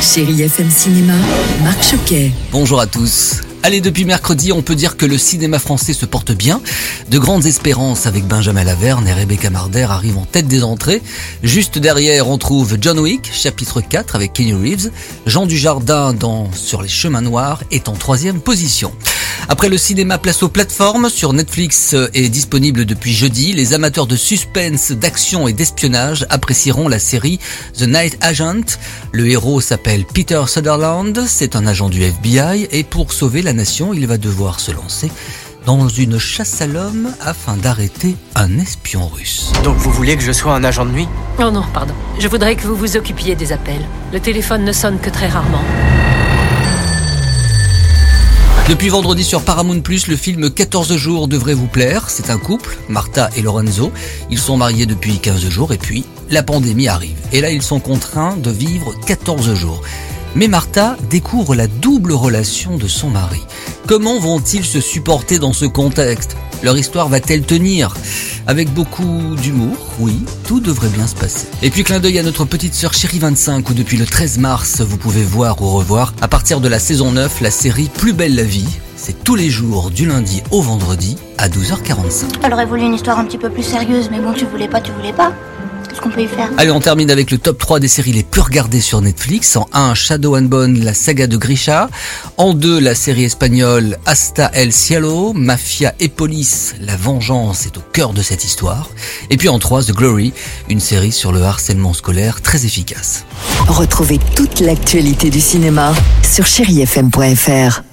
Chérie FM Cinéma, Marc Choquet. Bonjour à tous. Allez, depuis mercredi, on peut dire que le cinéma français se porte bien. De grandes espérances avec Benjamin Laverne et Rebecca Marder arrivent en tête des entrées. Juste derrière, on trouve John Wick, chapitre 4 avec Kenny Reeves. Jean Dujardin dans Sur les chemins noirs est en troisième position. Après le cinéma, place aux plateformes. Sur Netflix est disponible depuis jeudi. Les amateurs de suspense, d'action et d'espionnage apprécieront la série The Night Agent. Le héros s'appelle Peter Sutherland. C'est un agent du FBI et pour sauver la nation, il va devoir se lancer dans une chasse à l'homme afin d'arrêter un espion russe. Donc vous voulez que je sois un agent de nuit? Oh non, pardon. Je voudrais que vous vous occupiez des appels. Le téléphone ne sonne que très rarement. Depuis vendredi sur Paramount+, le film 14 jours devrait vous plaire. C'est un couple, Martha et Lorenzo. Ils sont mariés depuis 15 jours et puis la pandémie arrive. Et là, ils sont contraints de vivre 14 jours. Mais Martha découvre la double relation de son mari. Comment vont-ils se supporter dans ce contexte? Leur histoire va-t-elle tenir? Avec beaucoup d'humour, oui, tout devrait bien se passer. Et puis clin d'œil à notre petite sœur Chérie 25 où depuis le 13 mars, vous pouvez voir ou revoir à partir de la saison 9 la série Plus belle la vie. C'est tous les jours du lundi au vendredi à 12h45. Elle aurait voulu une histoire un petit peu plus sérieuse, mais bon, tu voulais pas, tu voulais pas. Qu'est-ce qu'on peut y faire Allez, on termine avec le top 3 des séries les plus regardées sur Netflix. En 1, Shadow and Bone, la saga de Grisha. En 2, la série espagnole Hasta el Cielo, Mafia et Police, la vengeance est au cœur de cette histoire. Et puis en 3, The Glory, une série sur le harcèlement scolaire très efficace. Retrouvez toute l'actualité du cinéma sur chérifm.fr.